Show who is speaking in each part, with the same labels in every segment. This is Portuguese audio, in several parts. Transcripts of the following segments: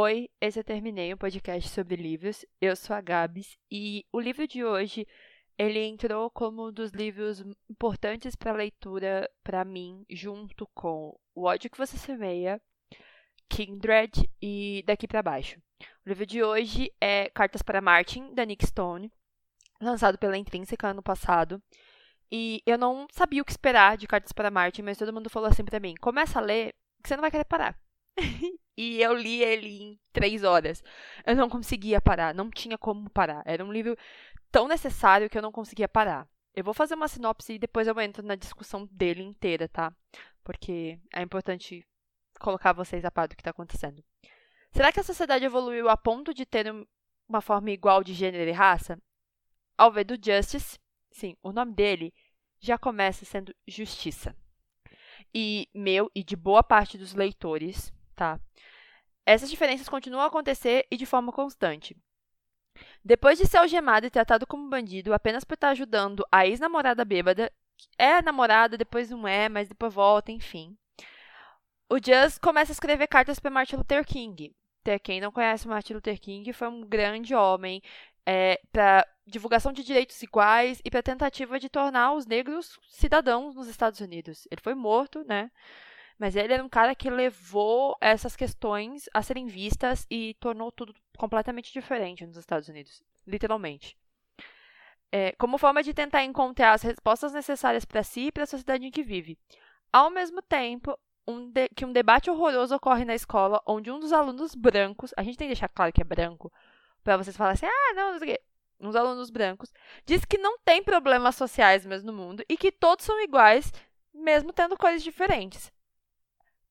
Speaker 1: Oi, esse eu terminei um podcast sobre livros. Eu sou a Gabs e o livro de hoje ele entrou como um dos livros importantes para leitura para mim, junto com O ódio que você semeia, Kindred e Daqui para baixo. O livro de hoje é Cartas para Martin da Nick Stone, lançado pela Intrínseca ano passado. E eu não sabia o que esperar de Cartas para Martin, mas todo mundo falou assim para mim: começa a ler, que você não vai querer parar. e eu li ele em três horas. Eu não conseguia parar, não tinha como parar. Era um livro tão necessário que eu não conseguia parar. Eu vou fazer uma sinopse e depois eu entro na discussão dele inteira, tá? Porque é importante colocar vocês a par do que está acontecendo. Será que a sociedade evoluiu a ponto de ter uma forma igual de gênero e raça? Ao ver do Justice, sim, o nome dele já começa sendo Justiça. E meu e de boa parte dos leitores, tá? Essas diferenças continuam a acontecer e de forma constante. Depois de ser algemado e tratado como bandido apenas por estar ajudando a ex-namorada bêbada, é namorada, depois não é, mas depois volta, enfim. O Just começa a escrever cartas para Martin Luther King. Quem não conhece Martin Luther King foi um grande homem é, para divulgação de direitos iguais e para tentativa de tornar os negros cidadãos nos Estados Unidos. Ele foi morto, né? Mas ele era um cara que levou essas questões a serem vistas e tornou tudo completamente diferente nos Estados Unidos, literalmente. É, como forma de tentar encontrar as respostas necessárias para si e para a sociedade em que vive. Ao mesmo tempo, um que um debate horroroso ocorre na escola, onde um dos alunos brancos, a gente tem que deixar claro que é branco, para vocês falarem assim, ah, não, não sei o quê. Uns alunos brancos, diz que não tem problemas sociais mesmo no mundo e que todos são iguais, mesmo tendo cores diferentes.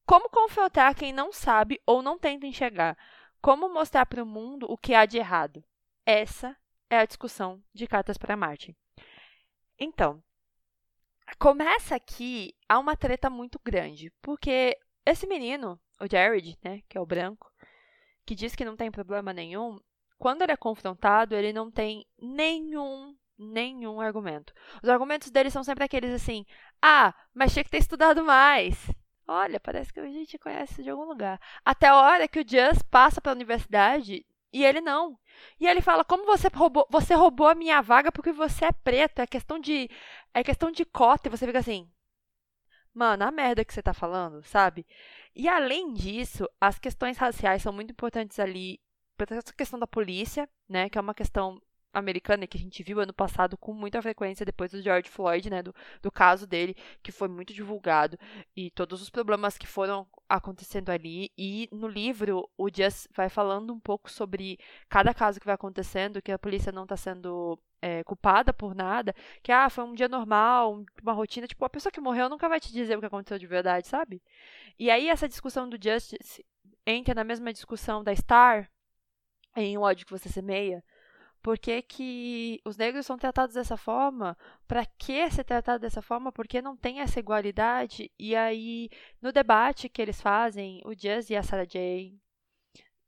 Speaker 1: Como confrontar quem não sabe ou não tenta enxergar? Como mostrar para o mundo o que há de errado? Essa é a discussão de Cartas para Marte. Então, começa aqui há uma treta muito grande, porque esse menino, o Jared, né, que é o branco, que diz que não tem problema nenhum, quando ele é confrontado, ele não tem nenhum nenhum argumento. Os argumentos dele são sempre aqueles assim: "Ah, mas tinha que ter estudado mais". Olha, parece que a gente conhece de algum lugar. Até a hora que o Just passa para a universidade e ele não. E ele fala: "Como você roubou, você roubou a minha vaga porque você é preto, é questão de é questão de cota". E você fica assim: Mano, a merda que você tá falando, sabe? E além disso, as questões raciais são muito importantes ali essa questão da polícia, né, que é uma questão americana que a gente viu ano passado com muita frequência depois do George Floyd, né, do, do caso dele, que foi muito divulgado, e todos os problemas que foram acontecendo ali. E no livro, o Just vai falando um pouco sobre cada caso que vai acontecendo, que a polícia não está sendo é, culpada por nada, que ah, foi um dia normal, uma rotina, tipo, a pessoa que morreu nunca vai te dizer o que aconteceu de verdade, sabe? E aí essa discussão do Justice entra na mesma discussão da Star, em O ódio que você semeia? Por que, que os negros são tratados dessa forma? Para que ser tratado dessa forma? Porque não tem essa igualdade? E aí, no debate que eles fazem, o Jazz e a Sarah Jane,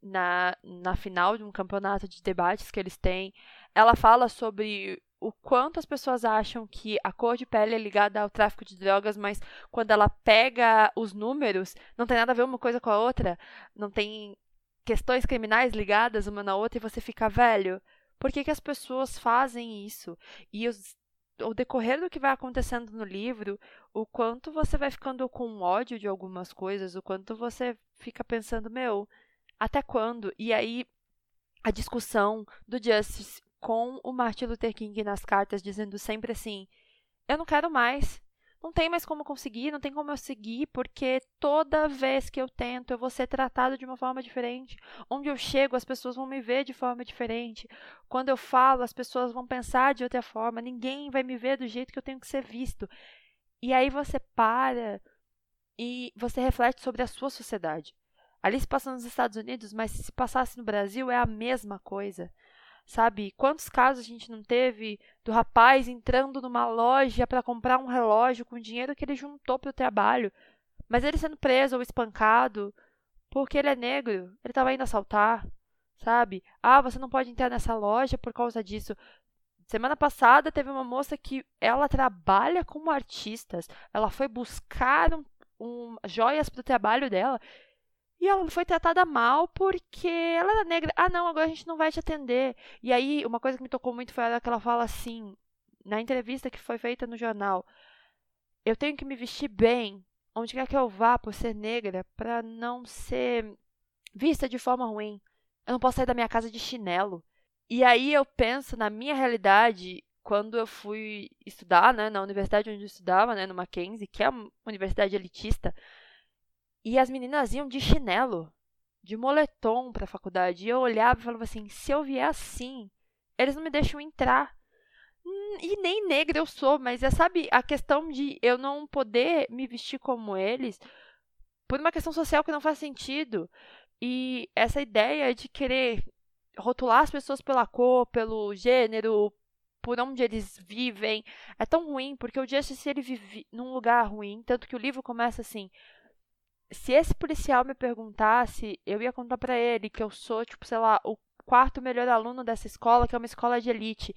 Speaker 1: na, na final de um campeonato de debates que eles têm, ela fala sobre o quanto as pessoas acham que a cor de pele é ligada ao tráfico de drogas, mas quando ela pega os números, não tem nada a ver uma coisa com a outra, não tem questões criminais ligadas uma na outra e você fica velho. Por que, que as pessoas fazem isso? E os, o decorrer do que vai acontecendo no livro, o quanto você vai ficando com ódio de algumas coisas, o quanto você fica pensando, meu, até quando? E aí a discussão do Justice com o Martin Luther King nas cartas, dizendo sempre assim: eu não quero mais não tem mais como conseguir, não tem como eu seguir, porque toda vez que eu tento, eu vou ser tratado de uma forma diferente. Onde eu chego, as pessoas vão me ver de forma diferente. Quando eu falo, as pessoas vão pensar de outra forma. Ninguém vai me ver do jeito que eu tenho que ser visto. E aí você para e você reflete sobre a sua sociedade. Ali se passa nos Estados Unidos, mas se passasse no Brasil é a mesma coisa. Sabe? Quantos casos a gente não teve do rapaz entrando numa loja para comprar um relógio com o dinheiro que ele juntou para o trabalho, mas ele sendo preso ou espancado porque ele é negro, ele estava indo assaltar, sabe? Ah, você não pode entrar nessa loja por causa disso. Semana passada teve uma moça que ela trabalha como artistas. Ela foi buscar um, um joias para o trabalho dela E ela foi tratada mal porque ela era negra. Ah, não, agora a gente não vai te atender. E aí, uma coisa que me tocou muito foi a que ela fala assim, na entrevista que foi feita no jornal: Eu tenho que me vestir bem, onde quer que eu vá, por ser negra, para não ser vista de forma ruim. Eu não posso sair da minha casa de chinelo. E aí eu penso na minha realidade quando eu fui estudar, né, na universidade onde eu estudava, né, no Mackenzie, que é uma universidade elitista, e as meninas iam de chinelo, de moletom para a faculdade. E eu olhava e falava assim: se eu vier assim, eles não me deixam entrar. Hum, e nem negra eu sou, mas é, sabe, a questão de eu não poder me vestir como eles por uma questão social que não faz sentido. E essa ideia de querer rotular as pessoas pela cor, pelo gênero, por onde eles vivem, é tão ruim, porque o Justice ele vive num lugar ruim, tanto que o livro começa assim: se esse policial me perguntasse, eu ia contar para ele que eu sou, tipo, sei lá, o quarto melhor aluno dessa escola, que é uma escola de elite.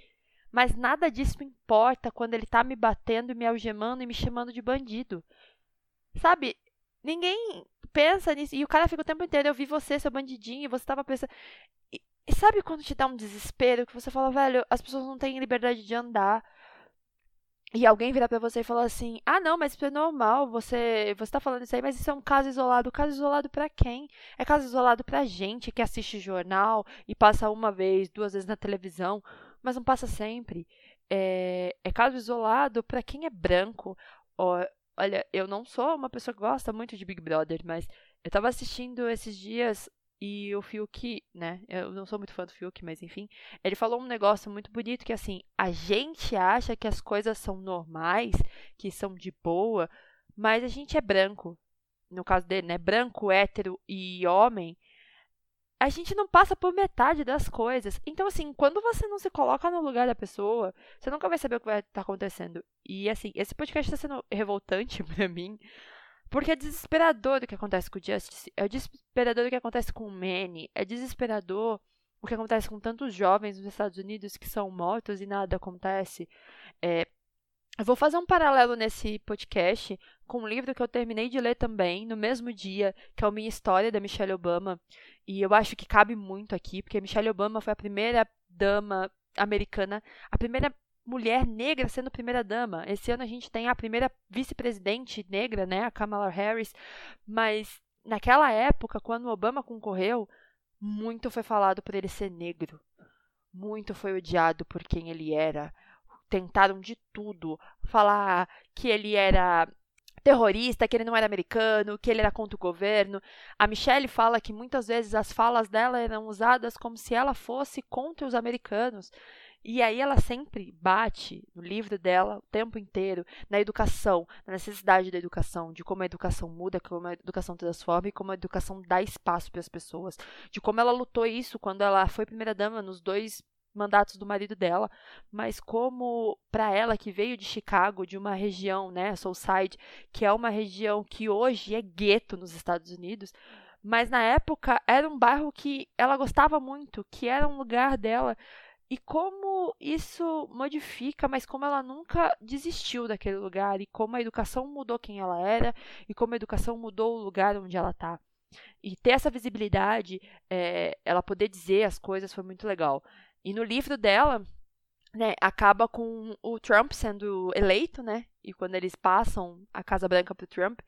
Speaker 1: Mas nada disso importa quando ele tá me batendo, me algemando e me chamando de bandido. Sabe? Ninguém pensa nisso. E o cara fica o tempo inteiro, eu vi você, seu bandidinho, e você tava pensando. E, e sabe quando te dá um desespero que você fala, velho, as pessoas não têm liberdade de andar e alguém virar para você e falar assim: "Ah, não, mas isso é normal, você você tá falando isso aí, mas isso é um caso isolado". Caso isolado para quem? É caso isolado pra gente que assiste jornal e passa uma vez, duas vezes na televisão, mas não passa sempre. É, é caso isolado para quem é branco. olha, eu não sou uma pessoa que gosta muito de Big Brother, mas eu tava assistindo esses dias e o Fiuk, né? Eu não sou muito fã do Fiuk, mas enfim. Ele falou um negócio muito bonito que assim, a gente acha que as coisas são normais, que são de boa, mas a gente é branco. No caso dele, né? Branco, hétero e homem. A gente não passa por metade das coisas. Então, assim, quando você não se coloca no lugar da pessoa, você nunca vai saber o que vai estar tá acontecendo. E, assim, esse podcast está sendo revoltante para mim, porque é desesperador o que acontece com o Justice, é desesperador o que acontece com o Manny, é desesperador o que acontece com tantos jovens nos Estados Unidos que são mortos e nada acontece. É, eu vou fazer um paralelo nesse podcast com um livro que eu terminei de ler também no mesmo dia, que é o Minha História, da Michelle Obama. E eu acho que cabe muito aqui, porque Michelle Obama foi a primeira dama americana, a primeira mulher negra sendo primeira-dama. Esse ano a gente tem a primeira vice-presidente negra, né, a Kamala Harris, mas naquela época, quando Obama concorreu, muito foi falado por ele ser negro. Muito foi odiado por quem ele era. Tentaram de tudo. Falar que ele era terrorista, que ele não era americano, que ele era contra o governo. A Michelle fala que muitas vezes as falas dela eram usadas como se ela fosse contra os americanos. E aí ela sempre bate no livro dela o tempo inteiro na educação, na necessidade da educação, de como a educação muda, como a educação transforma e como a educação dá espaço para as pessoas, de como ela lutou isso quando ela foi primeira dama nos dois mandatos do marido dela, mas como para ela que veio de Chicago, de uma região, né, Soulside, que é uma região que hoje é gueto nos Estados Unidos, mas na época era um bairro que ela gostava muito, que era um lugar dela e como isso modifica, mas como ela nunca desistiu daquele lugar, e como a educação mudou quem ela era, e como a educação mudou o lugar onde ela está. E ter essa visibilidade, é, ela poder dizer as coisas foi muito legal. E no livro dela, né, acaba com o Trump sendo eleito, né? E quando eles passam a Casa Branca para o Trump.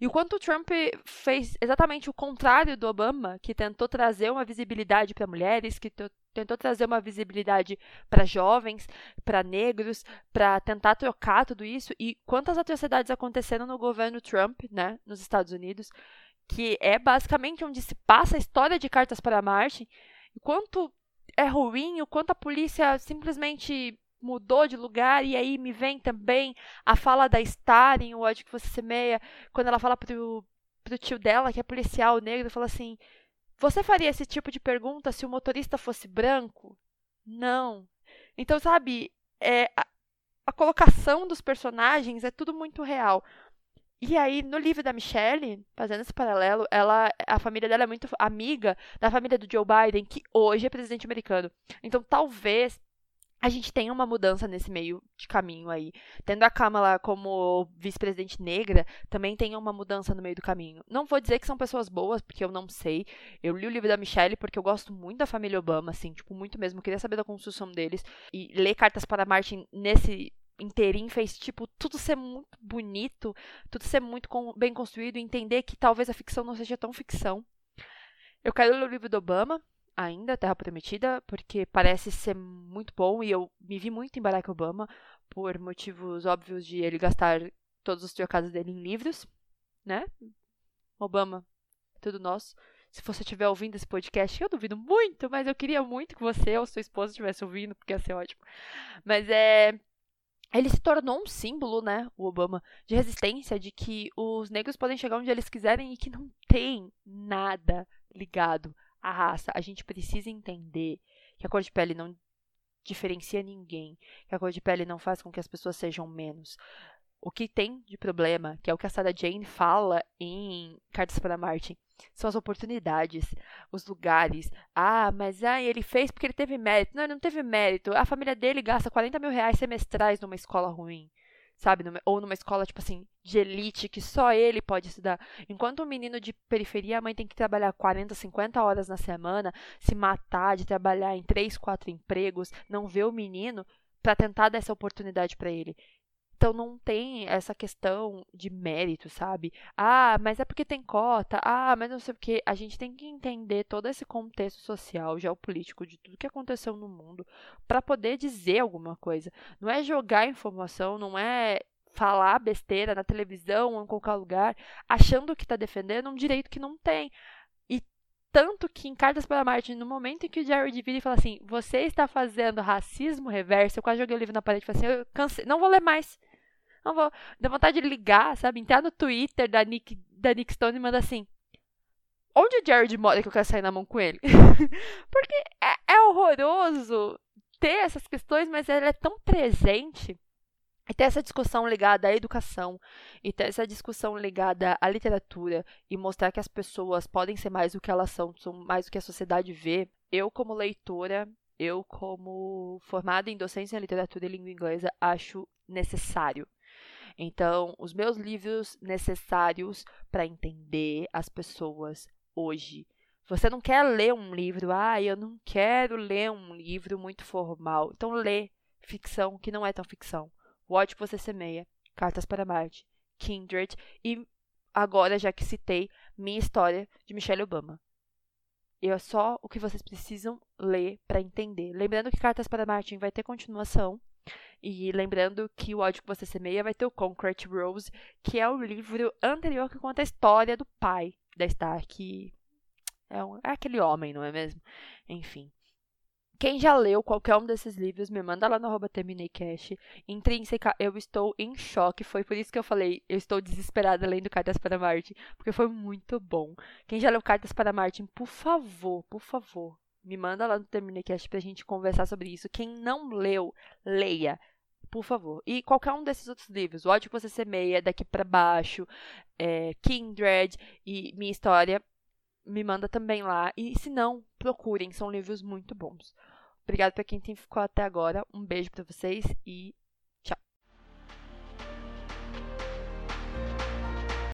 Speaker 1: E o quanto o Trump fez exatamente o contrário do Obama, que tentou trazer uma visibilidade para mulheres, que tentou trazer uma visibilidade para jovens, para negros, para tentar trocar tudo isso. E quantas atrocidades aconteceram no governo Trump, né, nos Estados Unidos, que é basicamente onde se passa a história de Cartas para Marte. E quanto é ruim, o quanto a polícia simplesmente mudou de lugar, e aí me vem também a fala da Star O ódio que você semeia, quando ela fala pro, pro tio dela, que é policial negro, fala assim, você faria esse tipo de pergunta se o motorista fosse branco? Não. Então, sabe, é, a, a colocação dos personagens é tudo muito real. E aí, no livro da Michelle, fazendo esse paralelo, ela, a família dela é muito amiga da família do Joe Biden, que hoje é presidente americano. Então, talvez a gente tem uma mudança nesse meio de caminho aí. Tendo a Kamala como vice-presidente negra, também tem uma mudança no meio do caminho. Não vou dizer que são pessoas boas, porque eu não sei. Eu li o livro da Michelle porque eu gosto muito da família Obama, assim, tipo, muito mesmo. Eu queria saber da construção deles. E ler Cartas para Martin nesse inteirinho fez, tipo, tudo ser muito bonito, tudo ser muito bem construído, entender que talvez a ficção não seja tão ficção. Eu quero ler o livro do Obama, ainda, Terra Prometida, porque parece ser muito bom e eu me vi muito em Barack Obama por motivos óbvios de ele gastar todos os trocados dele em livros, né? Obama, tudo nosso. Se você estiver ouvindo esse podcast, eu duvido muito, mas eu queria muito que você ou sua esposa estivesse ouvindo, porque ia ser ótimo. Mas é. Ele se tornou um símbolo, né, o Obama, de resistência, de que os negros podem chegar onde eles quiserem e que não tem nada ligado a raça, a gente precisa entender que a cor de pele não diferencia ninguém, que a cor de pele não faz com que as pessoas sejam menos. O que tem de problema, que é o que a Sarah Jane fala em Cartas para Marte, são as oportunidades, os lugares. Ah, mas ah, ele fez porque ele teve mérito. Não, ele não teve mérito. A família dele gasta 40 mil reais semestrais numa escola ruim sabe? Ou numa escola, tipo assim, de elite, que só ele pode estudar. Enquanto um menino de periferia, a mãe tem que trabalhar 40, 50 horas na semana, se matar de trabalhar em 3, 4 empregos, não vê o menino para tentar dar essa oportunidade para ele. Então não tem essa questão de mérito, sabe? Ah, mas é porque tem cota. Ah, mas não sei o quê. A gente tem que entender todo esse contexto social, geopolítico, de tudo que aconteceu no mundo, para poder dizer alguma coisa. Não é jogar informação, não é falar besteira na televisão ou em qualquer lugar, achando que está defendendo um direito que não tem. E tanto que em Cartas para Marte, no momento em que o Jared vira e fala assim: Você está fazendo racismo reverso, eu quase joguei o livro na parede e falei assim: Eu cansei, não vou ler mais. Não vou. Dá vontade de ligar, sabe? Entrar no Twitter da Nick, da Nick Stone e mandar assim. Onde o Jared mora que eu quero sair na mão com ele? Porque é, é horroroso ter essas questões, mas ela é tão presente. E ter essa discussão ligada à educação, e ter essa discussão ligada à literatura, e mostrar que as pessoas podem ser mais do que elas são, são mais do que a sociedade vê. Eu, como leitora, eu, como formada em docência em literatura e língua inglesa, acho necessário então, os meus livros necessários para entender as pessoas hoje. Você não quer ler um livro, ah, eu não quero ler um livro muito formal. Então, lê ficção que não é tão ficção. O ódio que você semeia, Cartas para Marte, Kindred e agora, já que citei, Minha História de Michelle Obama. E é só o que vocês precisam ler para entender. Lembrando que Cartas para Marte vai ter continuação. E lembrando que o ódio que você semeia vai ter o Concrete Rose, que é o livro anterior que conta a história do pai da Star, que é, um, é aquele homem, não é mesmo? Enfim. Quem já leu qualquer um desses livros, me manda lá no arroba TermineiCast. Intrínseca, eu estou em choque. Foi por isso que eu falei, eu estou desesperada lendo Cartas para Marte, porque foi muito bom. Quem já leu Cartas para Marte, por favor, por favor, me manda lá no Terminecast pra gente conversar sobre isso. Quem não leu, leia. Por favor. E qualquer um desses outros livros. O ódio que você semeia, Daqui para Baixo, é, Kindred e Minha História, me manda também lá. E se não, procurem. São livros muito bons. Obrigada para quem ficou até agora. Um beijo para vocês e